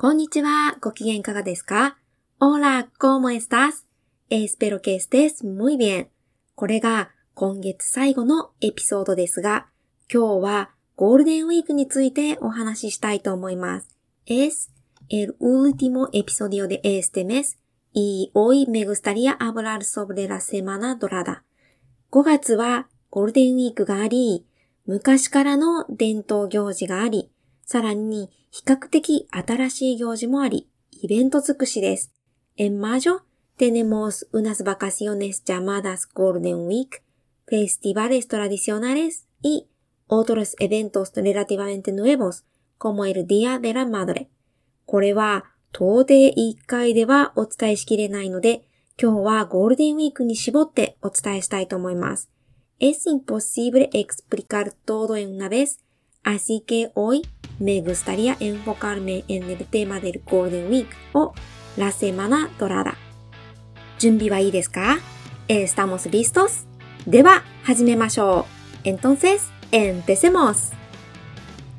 こんにちは。ご機嫌いかがですか Hola, ¿cómo estás? Espero que estés muy bien. これが今月最後のエピソードですが、今日はゴールデンウィークについてお話ししたいと思います。Es el último episodio de este mes y hoy me gustaría hablar sobre la semana dorada. 5月はゴールデンウィークがあり、昔からの伝統行事があり、さらに比較的新しい行事もあり、イベント尽くしです。これは、到底一回ではお伝えしきれないので、今日はゴールデンウィークに絞ってお伝えしたいと思います。Es imposible explicar todo en una vez, así que hoy me gustaría enfocarme en el tema del Golden Week o la Semana Dorada. 準備はいいですか ¿Estamos listos? では、始めましょう。Entonces, empecemos.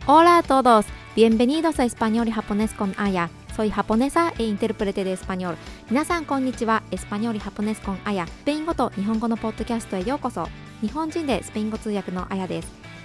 Hola a todos. Bienvenidos a Español y Japonés con Aya. Soy japonesa e intérprete de español. 皆さんこんにちは。エスパニョルハポネスコンアヤ。スペイン語と日本語のポッドキャストへようこそ。日本人でスペイン語通訳のアヤです。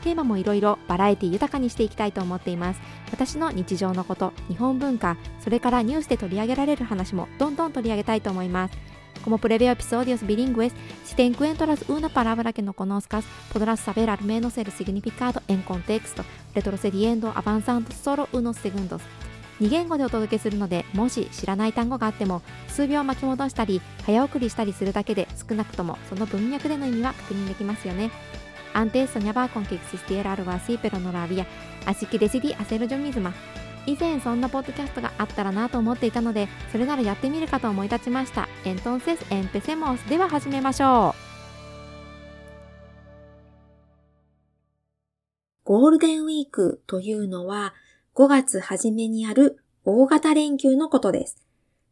テーマもいろいろバラエティ豊かにしていきたいと思っています。私の日常のこと日本文化それからニュースで取り上げられる話もどんどん取り上げたいと思います。このプレベオピソディオスビリングエスシテクエントラスウーナパラブラケノコノスカスポドラスサベラルメノセルシグニフィカードエンコンテクストレトロセデエンドアバンサントソロウノセグンドス2言語でお届けするのでもし知らない単語があっても数秒巻き戻したり早送りしたりするだけで少なくともその文脈での意味は確認できますよね。Antes soñaba con que existiera algo así, pero no lo había. Así que decidí hacerlo yo misma. 以前そんなポッドキャストがあったらなと思っていたので、それならやってみるかと思い立ちました。Entonces empecemos. では始めましょう。ゴールデンウィークというのは5月初めにある大型連休のことです。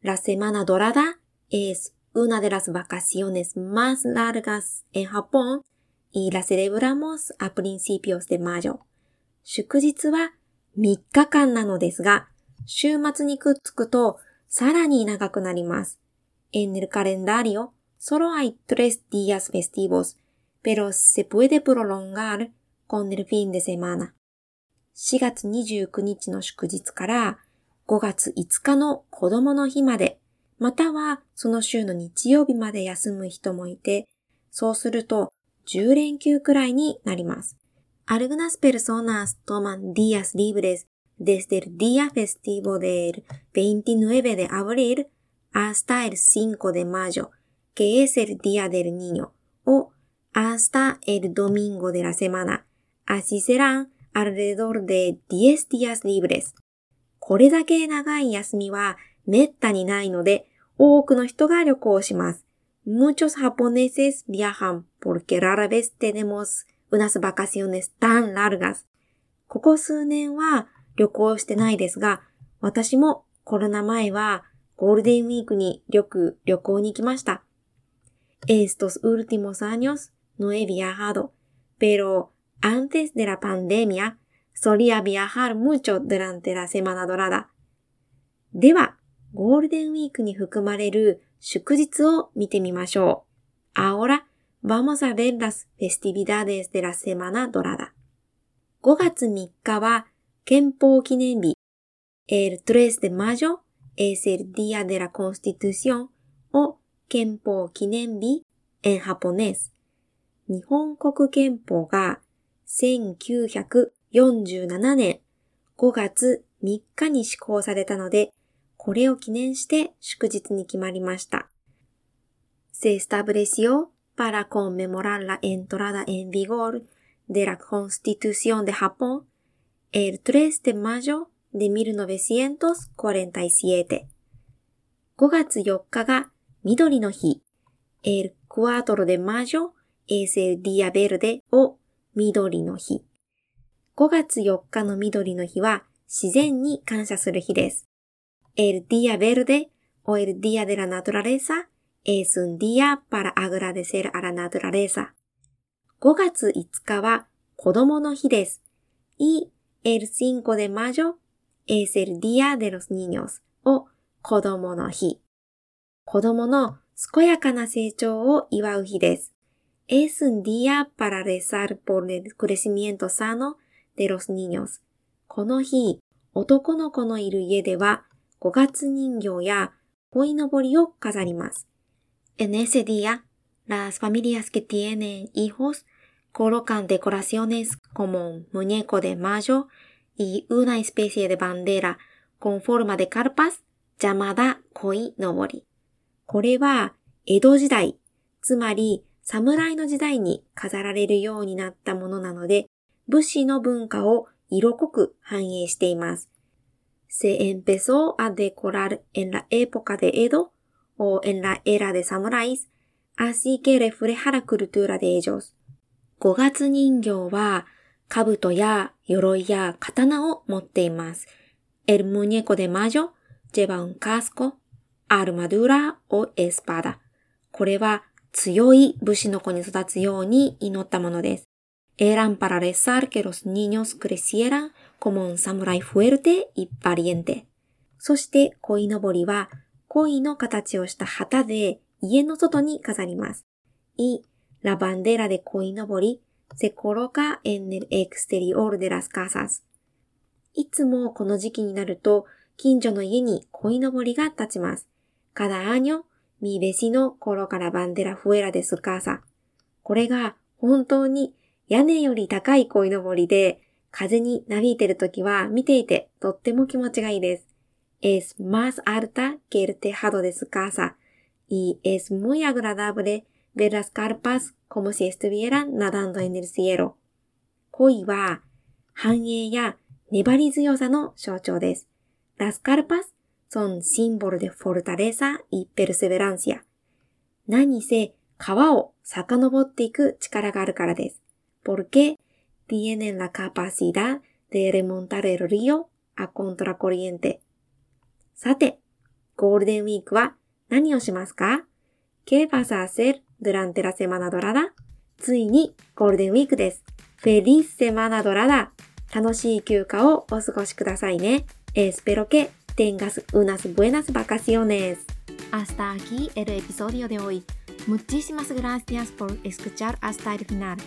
La semana dorada es una de las vacaciones más largas en Japón y la celebramos a principios de mayo. 祝日は3日間なのですが、週末にくっつくとさらに長くなります。En el calendario solo hay tres días festivos, pero se puede prolongar con el fin de semana. 4月29日の祝日から5月5日の子供の日まで、またはその週の日曜日まで休む人もいて、そうすると10連休くらいになります。Algunas personas toman días libres desde el día festivo del 29 de abril hasta el 5 de mayo, que es el día del niño, o hasta el domingo de la semana. Así serán alrededor de 10 días libres. これだけ長い休みはめったにないので、多くの人が旅行します。Muchos japoneses viajan porque rara vez tenemos unas vacaciones tan largas. ここ数年は旅行してないですが、私もコロナ前はゴールデンウィークによく旅行に行きました。Estos últimos años no he viajado, pero antes de la pandemia solía viajar mucho durante la semana dorada. では、ゴールデンウィークに含まれる祝日を見てみましょう。Ahora vamos a ver las festividades de la semana dorada. 5月3日は憲法記念日。El 3 de mayo es el día de la constitución o 憲法記念日 en japonés。日本国憲法が1947年5月3日に施行されたので、これを記念して祝日に決まりました。 Se estableció, para conmemorar la entrada en vigor, de la Constitución de Japón, el tres de mayo, de mil novecientos cuarenta y siete。5月4日が緑の日、 el cuatro de mayo, el Día Verde o緑の日。5月4日の緑の日は自然に感謝する日です。El día verde o el día de la naturaleza es un día para agradecer a la naturaleza. 5月5日は子供の日です。y el 5 de mayo es el día de los niños を子供の日。子供の健やかな成長を祝う日です。Es un día para rezar por el crecimiento sano de los niños. この日、男の子のいる家では5月人形や鯉のぼりを飾ります。En ese día, las familias que tienen hijos colocan decoraciones como un muñeco de mayo y una especie de bandera con forma de carpas llamada koi nobori. これは江戸時代、つまり侍の時代に飾られるようになったものなので、武士の文化を色濃く反映しています。Se empezó a decorar en la época de Edo o en la era de samuráis, así que refleja la cultura de ellos. 五月人形は、兜や鎧や刀を持っています。El muñeco de mayo lleva un casco, armadura o espada. これは強い武士の子に育つように祈ったものです。Eran para rezar que los niños crecieran como un samurai fuerte y valiente. そして鯉のぼりは鯉の形をした旗で家の外に飾ります。y La bandera de Koinobori se coloca en el exterior de las casas. いつもこの時期になると、近所の家に鯉のぼりが立ちます。Cada año, mi vecino coloca la bandera fuera de su casa. これが本当に屋根より高い鯉のぼりで、風になびいてるときは見ていてとっても気持ちがいいです。Es más alta que el tejado de su casa y es muy agradable ver las carpas como si estuvieran nadando en el cielo. 恋は繁栄や粘り強さの象徴です。Las carpas son símbolo de fortaleza y perseverancia. 何せ川を遡っていく力があるからです。Porque tienen la capacidad de remontar el río a contracorriente. さて、ゴールデンウィークは何をしますか ¿Qué vas a hacer durante la semana dorada? ついにゴールデンウィークです。Feliz semana dorada! 楽しい休暇をお過ごしくださいね。Espero que tengas unas buenas vacaciones. Hasta aquí el episodio de hoy. Muchísimas gracias por escuchar hasta el final.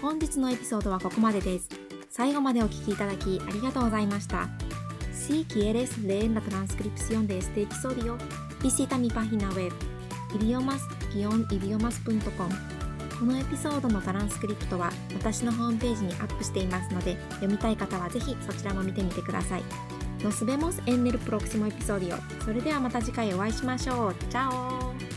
本日のエピソードはここまでです。最後までお聞きいただきありがとうございました。Si quieres leer la transcripción de este episodio, visita mi página web idiomas-idiomas.com このエピソードのトランスクリプトは私のホームページにアップしていますので読みたい方はぜひそちらも見てみてください。Nos vemos en el próximo episodio. それではまた次回お会いしましょう。チャオ